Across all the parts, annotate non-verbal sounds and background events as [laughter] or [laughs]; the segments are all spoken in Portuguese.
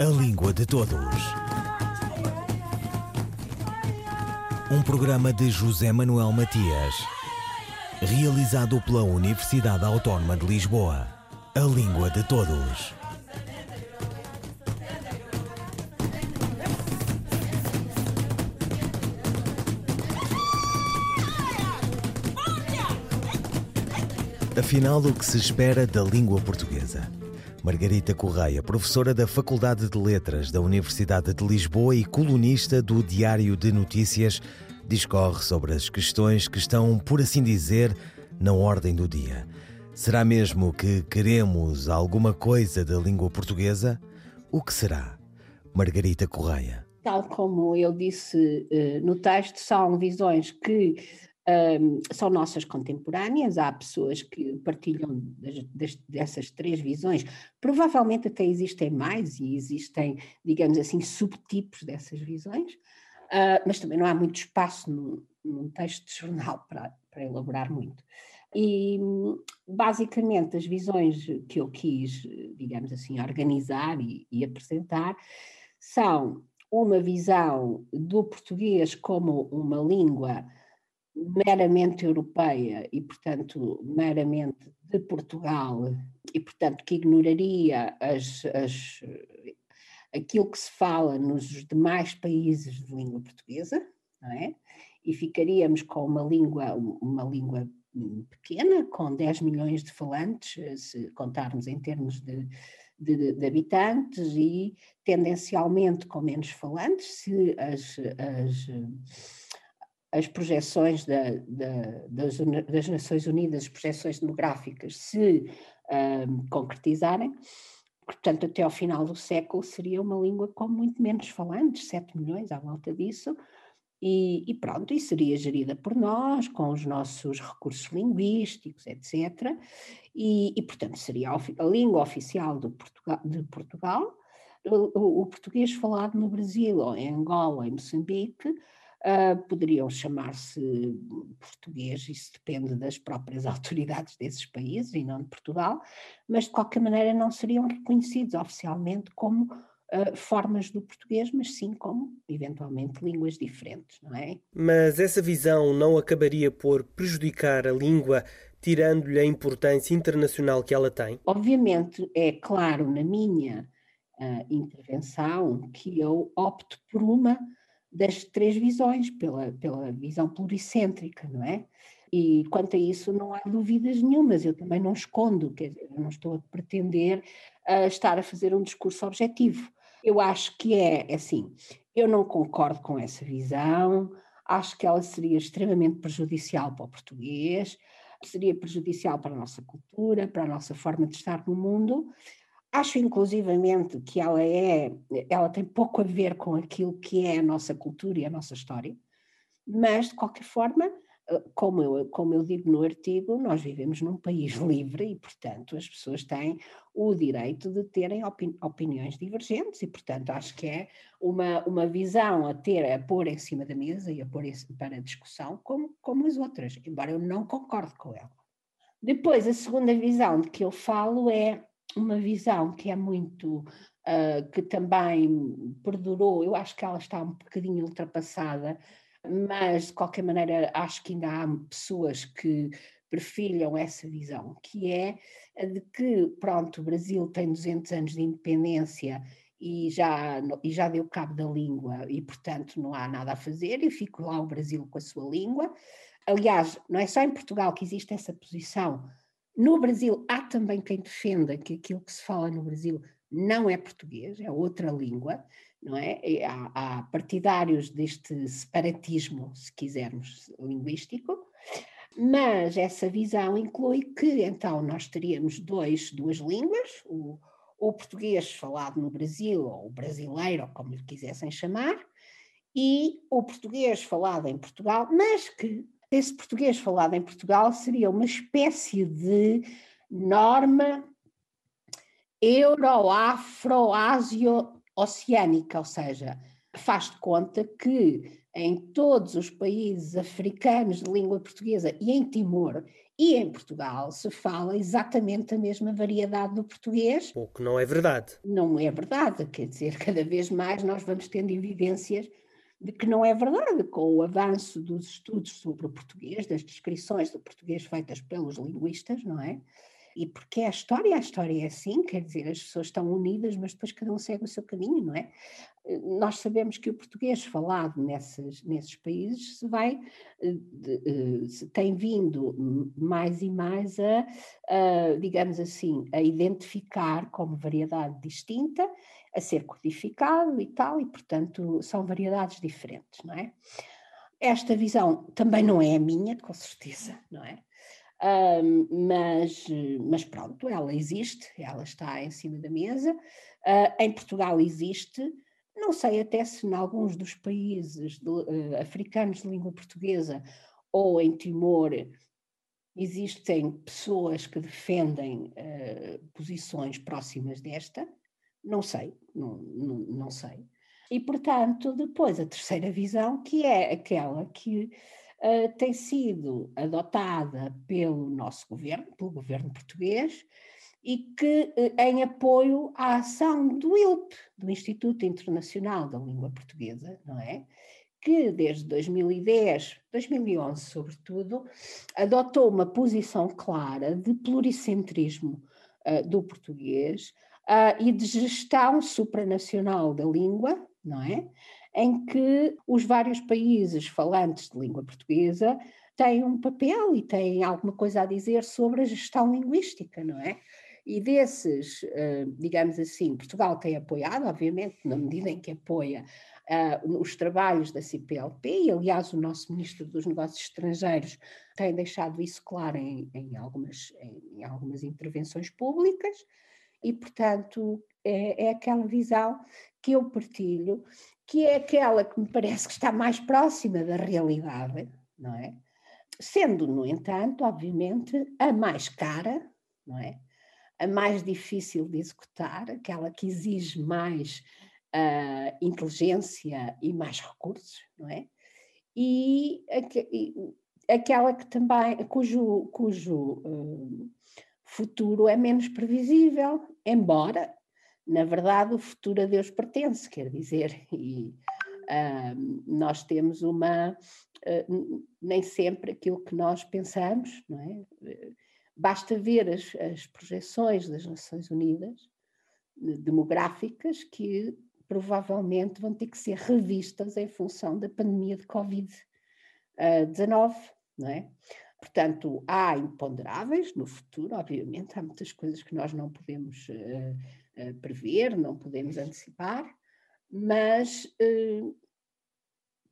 A Língua de Todos. Um programa de José Manuel Matias, realizado pela Universidade Autónoma de Lisboa. A Língua de Todos. Afinal, o que se espera da língua portuguesa? Margarita Correia, professora da Faculdade de Letras da Universidade de Lisboa e colunista do Diário de Notícias, discorre sobre as questões que estão, por assim dizer, na ordem do dia. Será mesmo que queremos alguma coisa da língua portuguesa? O que será? Margarita Correia. Tal como eu disse uh, no texto, são visões que um, são nossas contemporâneas, há pessoas que partilham das, das, dessas três visões, provavelmente até existem mais e existem, digamos assim, subtipos dessas visões, uh, mas também não há muito espaço no, num texto de jornal [laughs] para, para elaborar muito. E basicamente as visões que eu quis, digamos assim, organizar e, e apresentar são uma visão do português como uma língua meramente europeia e, portanto, meramente de Portugal, e, portanto, que ignoraria as, as, aquilo que se fala nos demais países de língua portuguesa, não é? E ficaríamos com uma língua, uma língua pequena, com 10 milhões de falantes, se contarmos em termos de, de, de, habitantes, e tendencialmente com menos falantes, se as, as as projeções da, da, das, das, Nações Unidas, as projeções demográficas, se um, concretizarem, portanto, até ao final do século seria uma língua com muito menos falantes, 7 milhões à volta disso, e, e, pronto, e seria gerida por nós, com os nossos recursos linguísticos, etc. E, e portanto, seria a, língua oficial Portugal, de Portugal. O, o, português falado no Brasil, ou em Angola, em Moçambique, Uh, poderiam chamar-se português, isso depende das próprias [laughs] autoridades desses países e não de Portugal, mas de qualquer maneira não seriam reconhecidos oficialmente como uh, formas do português, mas sim como, eventualmente, línguas diferentes, não é? Mas essa visão não acabaria por prejudicar a língua, tirando-lhe a importância internacional que ela tem? Obviamente, é claro na minha uh, intervenção que eu opto por uma das três visões, pela, pela visão pluricêntrica, não é? E quanto a isso não há dúvidas nenhumas, eu também não escondo, quer dizer, não estou a pretender estar a fazer um discurso objetivo. Eu acho que é assim, eu não concordo com essa visão, acho que ela seria extremamente prejudicial para o português, seria prejudicial para a nossa cultura, para a nossa forma de estar no mundo, Acho inclusivamente que ela é, ela tem pouco a ver com aquilo que é a nossa cultura e a nossa história, mas de qualquer forma, como eu, como eu digo no artigo, nós vivemos num país [laughs] livre e, portanto, as pessoas têm o direito de terem opini opiniões divergentes e, portanto, acho que é uma, uma visão a ter, a pôr em cima da mesa e a pôr para discussão como, como as outras, embora eu não concorde com ela. Depois, a segunda visão de que eu falo é uma visão que é muito, uh, que também perdurou, eu acho que ela está um bocadinho ultrapassada, mas de qualquer maneira acho que ainda há pessoas que prefilham essa visão, que é de que, pronto, o Brasil tem 200 anos de independência e já, e já deu cabo da língua e, portanto, não há nada a fazer e fico lá o Brasil com a sua língua. Aliás, não é só em Portugal que existe essa posição, no Brasil, há também quem defenda que aquilo que se fala no Brasil não é português, é outra língua, não é? Há, há partidários deste separatismo, se quisermos, linguístico, mas essa visão inclui que então nós teríamos dois, duas línguas, o, o português falado no Brasil, ou o brasileiro, ou como lhe quisessem chamar, e o português falado em Portugal, mas que esse português falado em Portugal seria uma espécie de norma euro-afro-ásio-oceânica, ou seja, faz de conta que em todos os países africanos de língua portuguesa e em Timor e em Portugal se fala exatamente a mesma variedade do português. O que não é verdade. Não é verdade, quer dizer, cada vez mais nós vamos tendo evidências de que não é verdade, com o avanço dos estudos sobre o português, das descrições do português feitas pelos linguistas, não é? E porque é a história, a história é assim, quer dizer, as pessoas estão unidas, mas depois cada um segue o seu caminho, não é? Nós sabemos que o português falado nesses, nesses países se vai, eh, eh, se tem vindo mais e mais a, a, digamos assim, a identificar como variedade distinta, a ser codificado e tal, e portanto são variedades diferentes, não é? Esta visão também não é a minha, com certeza, não é? Um, mas, mas pronto, ela existe, ela está em cima da mesa. Uh, em Portugal existe, não sei até se em alguns dos países de, uh, africanos de língua portuguesa ou em Timor existem pessoas que defendem uh, posições próximas desta, não sei, não, não, não sei. E, portanto, depois a terceira visão, que é aquela que uh, tem sido adotada pelo nosso governo, pelo governo português, e que, uh, em apoio à ação do ILP, do Instituto Internacional da Língua Portuguesa, não é? Que desde 2010, 2011 sobretudo, adotou uma posição clara de pluricentrismo uh, do português e de gestão supranacional da língua, não é? Em que os vários países falantes de língua portuguesa têm um papel e têm alguma coisa a dizer sobre a gestão linguística, não é? E desses, eh, digamos assim, Portugal tem apoiado, obviamente, na medida em que apoia uh, os trabalhos da CPLP, e aliás o nosso Ministro dos Negócios Estrangeiros tem deixado isso claro em, em algumas, em, algumas intervenções públicas, e portanto é, é aquela visão que eu partilho que é aquela que me parece que está mais próxima da realidade, não é? Sendo, no entanto, obviamente, a mais cara, não é? A mais difícil de executar, aquela que exige mais uh, inteligência e mais recursos, não é? E, e aquela que também, cujo, cujo uh, futuro é menos previsível, embora na verdade, o futuro a Deus pertence, quer dizer, [laughs] e uh, nós temos uma. Uh, nem sempre aquilo que nós pensamos, não é? Basta ver as, as projeções das Nações Unidas demográficas que provavelmente vão ter que ser revistas em função da pandemia de Covid-19, não é? Portanto, há imponderáveis no futuro, obviamente, há muitas coisas que nós não podemos uh, uh, prever, não podemos antecipar, mas uh,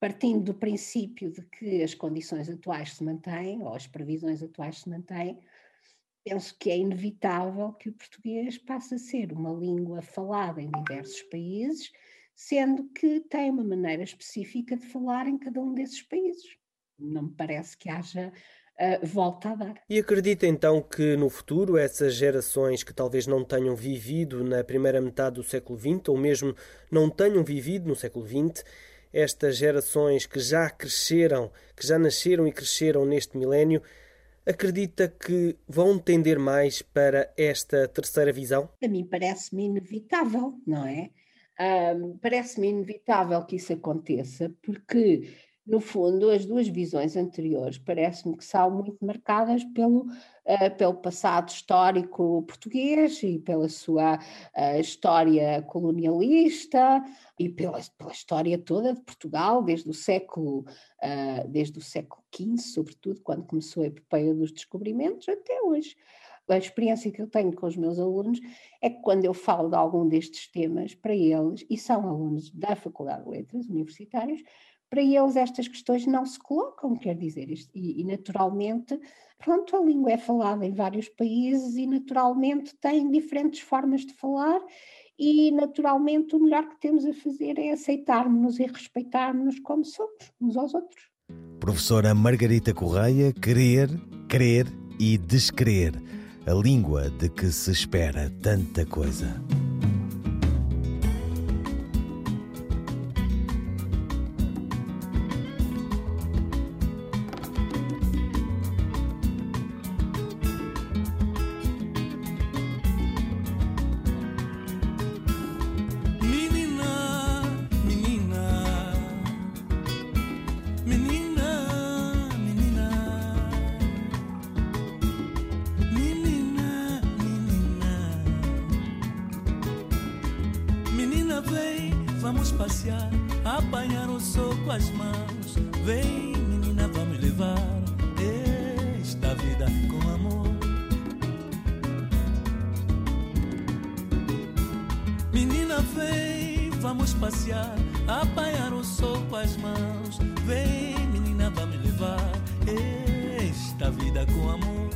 partindo do princípio de que as condições atuais se mantêm, ou as previsões atuais se mantêm, penso que é inevitável que o português passe a ser uma língua falada em diversos países, sendo que tem uma maneira específica de falar em cada um desses países. Não me parece que haja uh, volta a dar. E acredita então que no futuro essas gerações que talvez não tenham vivido na primeira metade do século XX, ou mesmo não tenham vivido no século XX, estas gerações que já cresceram, que já nasceram e cresceram neste milénio, acredita que vão tender mais para esta terceira visão? A mim parece-me inevitável, não é? Um, parece-me inevitável que isso aconteça, porque no fundo, as duas visões anteriores parece-me que são muito marcadas pelo, uh, pelo passado histórico português e pela sua uh, história colonialista e pela, pela história toda de Portugal, desde o século, uh, desde o século XV, sobretudo, quando começou a epopeia dos descobrimentos, até hoje. A experiência que eu tenho com os meus alunos é que quando eu falo de algum destes temas para eles, e são alunos da Faculdade de Letras universitários, para eles estas questões não se colocam, quer dizer, e, e, naturalmente, pronto, a língua é falada em vários países e naturalmente tem diferentes formas de falar e naturalmente o melhor que temos a fazer é aceitarmos-nos e respeitarmos-nos como somos, uns aos outros. Professora Margarita Correia, querer, crer e descrer, a língua de que se espera tanta coisa. Vamos passear, apanhar o sol com as mãos. Vem, menina, vamos levar esta vida com amor. Menina, vem, vamos passear, apanhar o sol com as mãos. Vem, menina, vamos levar esta vida com amor.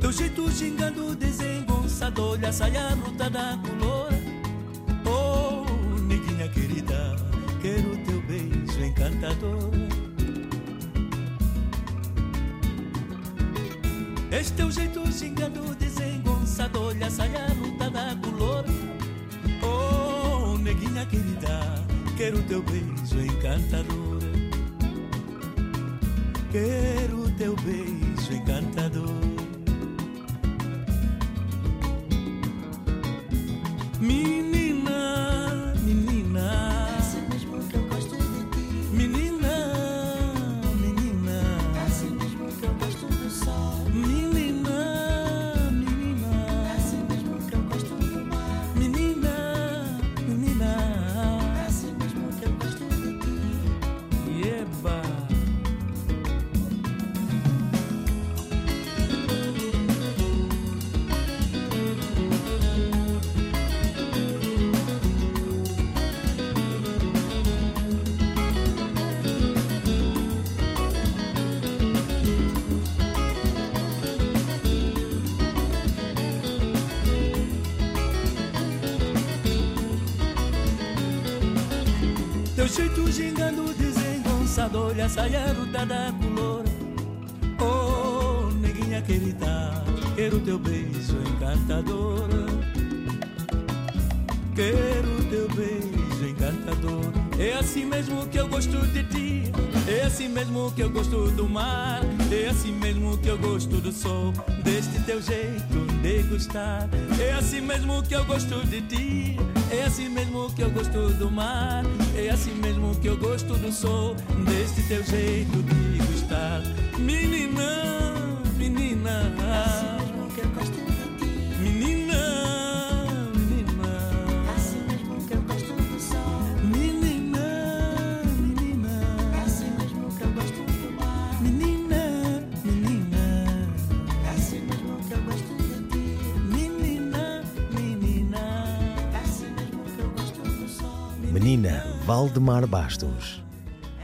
Teu jeito gingando, desengonçado, olha a saia luta da color. Oh, neguinha querida, quero teu beijo encantador. Este teu jeito gingando, desengonçado, olha a saia da color. Oh, neguinha querida, quero teu beijo encantador. Quero teu beijo encantador. Teu jeito gingando, desengonçado, olha a saia ruda da color. Oh, neguinha querida, quero teu beijo encantador. Quero teu beijo encantador. É assim mesmo que eu gosto de ti. É assim mesmo que eu gosto do mar. É assim mesmo que eu gosto do sol. Deste teu jeito de gostar. É assim mesmo que eu gosto de ti. É assim mesmo que eu gosto do mar. É assim mesmo que eu gosto do sol. Deste teu jeito Valdemar Bastos.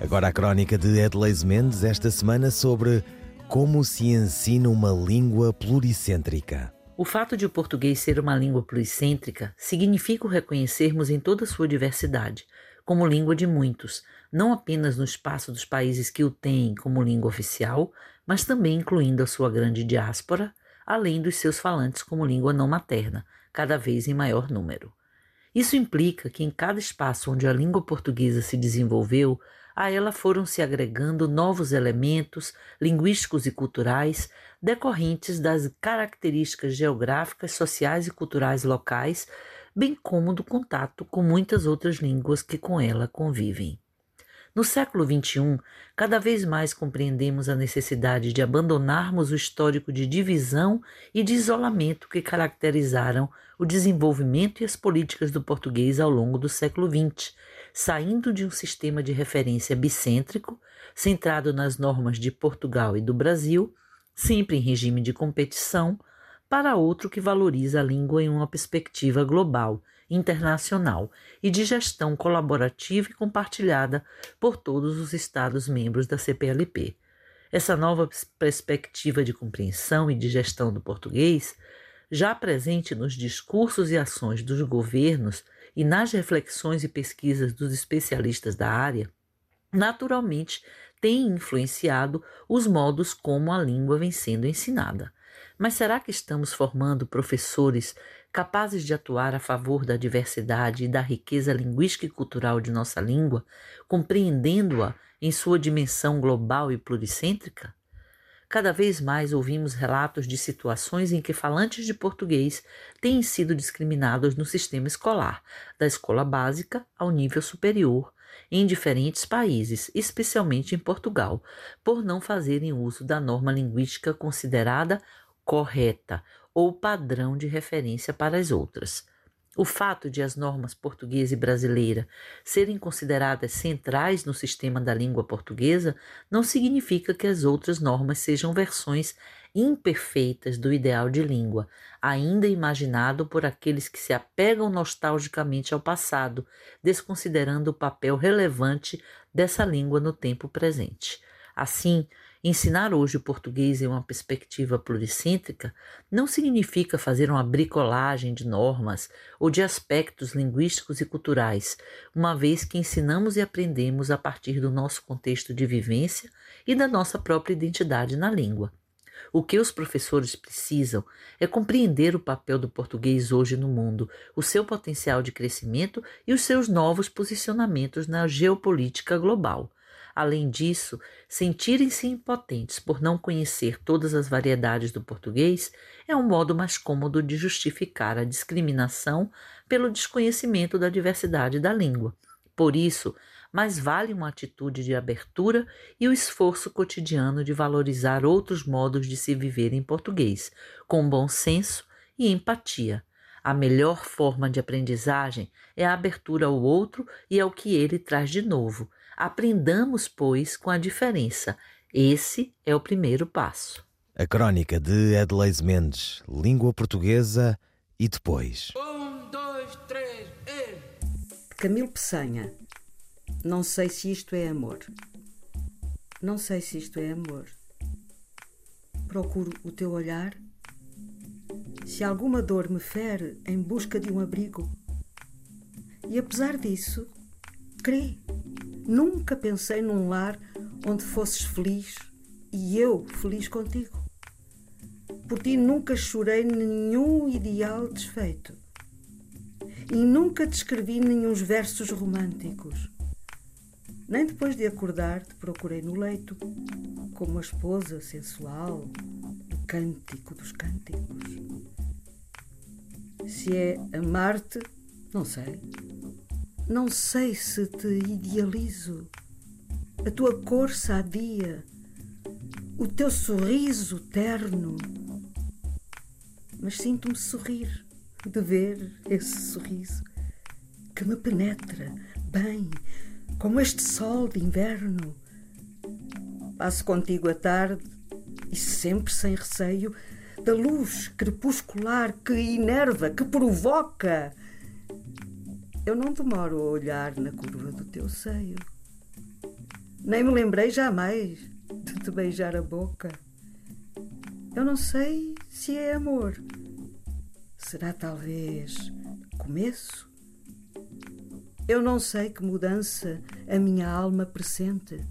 Agora a crónica de Edleis Mendes esta semana sobre como se ensina uma língua pluricêntrica. O fato de o português ser uma língua pluricêntrica significa o reconhecermos em toda sua diversidade, como língua de muitos, não apenas no espaço dos países que o têm como língua oficial, mas também incluindo a sua grande diáspora, além dos seus falantes como língua não materna, cada vez em maior número. Isso implica que em cada espaço onde a língua portuguesa se desenvolveu, a ela foram se agregando novos elementos linguísticos e culturais decorrentes das características geográficas, sociais e culturais locais, bem como do contato com muitas outras línguas que com ela convivem. No século XXI, cada vez mais compreendemos a necessidade de abandonarmos o histórico de divisão e de isolamento que caracterizaram o desenvolvimento e as políticas do português ao longo do século XX, saindo de um sistema de referência bicêntrico, centrado nas normas de Portugal e do Brasil, sempre em regime de competição, para outro que valoriza a língua em uma perspectiva global, internacional e de gestão colaborativa e compartilhada por todos os Estados-membros da CPLP. Essa nova perspectiva de compreensão e de gestão do português, já presente nos discursos e ações dos governos e nas reflexões e pesquisas dos especialistas da área, naturalmente tem influenciado os modos como a língua vem sendo ensinada. Mas será que estamos formando professores capazes de atuar a favor da diversidade e da riqueza linguística e cultural de nossa língua, compreendendo-a em sua dimensão global e pluricêntrica? Cada vez mais ouvimos relatos de situações em que falantes de português têm sido discriminados no sistema escolar, da escola básica ao nível superior, em diferentes países, especialmente em Portugal, por não fazerem uso da norma linguística considerada correta ou padrão de referência para as outras. O fato de as normas portuguesa e brasileira serem consideradas centrais no sistema da língua portuguesa não significa que as outras normas sejam versões imperfeitas do ideal de língua, ainda imaginado por aqueles que se apegam nostalgicamente ao passado, desconsiderando o papel relevante dessa língua no tempo presente. Assim, Ensinar hoje o português em uma perspectiva pluricêntrica não significa fazer uma bricolagem de normas ou de aspectos linguísticos e culturais, uma vez que ensinamos e aprendemos a partir do nosso contexto de vivência e da nossa própria identidade na língua. O que os professores precisam é compreender o papel do português hoje no mundo, o seu potencial de crescimento e os seus novos posicionamentos na geopolítica global. Além disso, sentirem-se impotentes por não conhecer todas as variedades do português é um modo mais cômodo de justificar a discriminação pelo desconhecimento da diversidade da língua. Por isso, mais vale uma atitude de abertura e o esforço cotidiano de valorizar outros modos de se viver em português, com bom senso e empatia. A melhor forma de aprendizagem é a abertura ao outro e ao que ele traz de novo, Aprendamos, pois, com a diferença. Esse é o primeiro passo. A crónica de Adelaide Mendes, língua portuguesa e depois. Um, dois, três, e... Camilo Peçanha. Não sei se isto é amor. Não sei se isto é amor. Procuro o teu olhar. Se alguma dor me fere em busca de um abrigo. E apesar disso, crê Nunca pensei num lar onde fosses feliz e eu feliz contigo. Por ti nunca chorei nenhum ideal desfeito e nunca te escrevi nenhum versos românticos. Nem depois de acordar te procurei no leito, como a esposa sensual do cântico dos cânticos. Se é amar-te, não sei. Não sei se te idealizo. A tua cor sadia, o teu sorriso terno. Mas sinto-me sorrir de ver esse sorriso que me penetra bem, como este sol de inverno. Passo contigo a tarde e sempre sem receio da luz crepuscular que enerva, que provoca eu não demoro a olhar na curva do teu seio. Nem me lembrei jamais de te beijar a boca. Eu não sei se é amor. Será talvez começo? Eu não sei que mudança a minha alma pressente.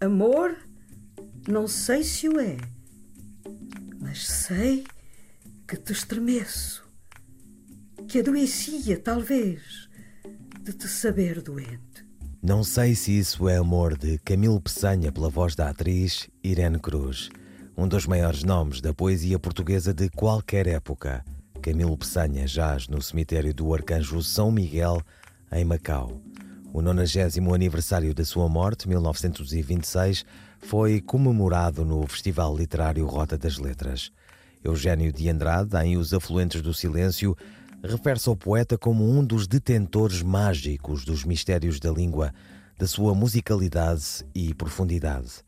Amor, não sei se o é, mas sei que te estremeço que adoecia, talvez, de te saber doente. Não sei se isso é amor de Camilo Peçanha pela voz da atriz Irene Cruz, um dos maiores nomes da poesia portuguesa de qualquer época. Camilo Peçanha jaz no cemitério do Arcanjo São Miguel, em Macau. O 90 aniversário da sua morte, 1926, foi comemorado no Festival Literário Rota das Letras. Eugênio de Andrade, em Os Afluentes do Silêncio, refere-se ao poeta como um dos detentores mágicos dos mistérios da língua, da sua musicalidade e profundidade.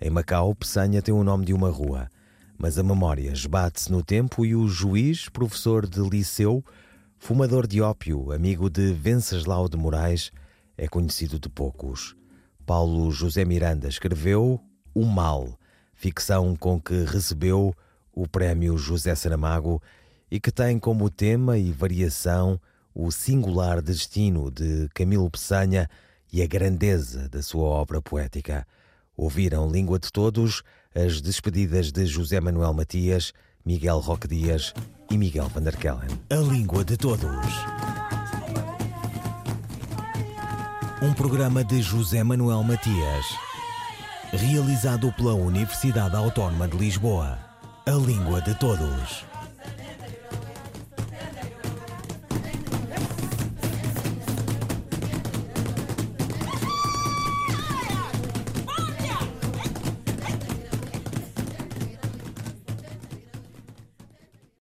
Em Macau, Peçanha tem o nome de uma rua, mas a memória esbate-se no tempo e o juiz, professor de liceu, fumador de ópio, amigo de Venceslau de Moraes, é conhecido de poucos. Paulo José Miranda escreveu O Mal, ficção com que recebeu o prémio José Saramago e que tem como tema e variação o singular destino de Camilo Peçanha e a grandeza da sua obra poética. Ouviram Língua de Todos as despedidas de José Manuel Matias, Miguel Roque Dias e Miguel van der Kellen. A Língua de Todos. Um programa de José Manuel Matias, realizado pela Universidade Autónoma de Lisboa. A Língua de Todos.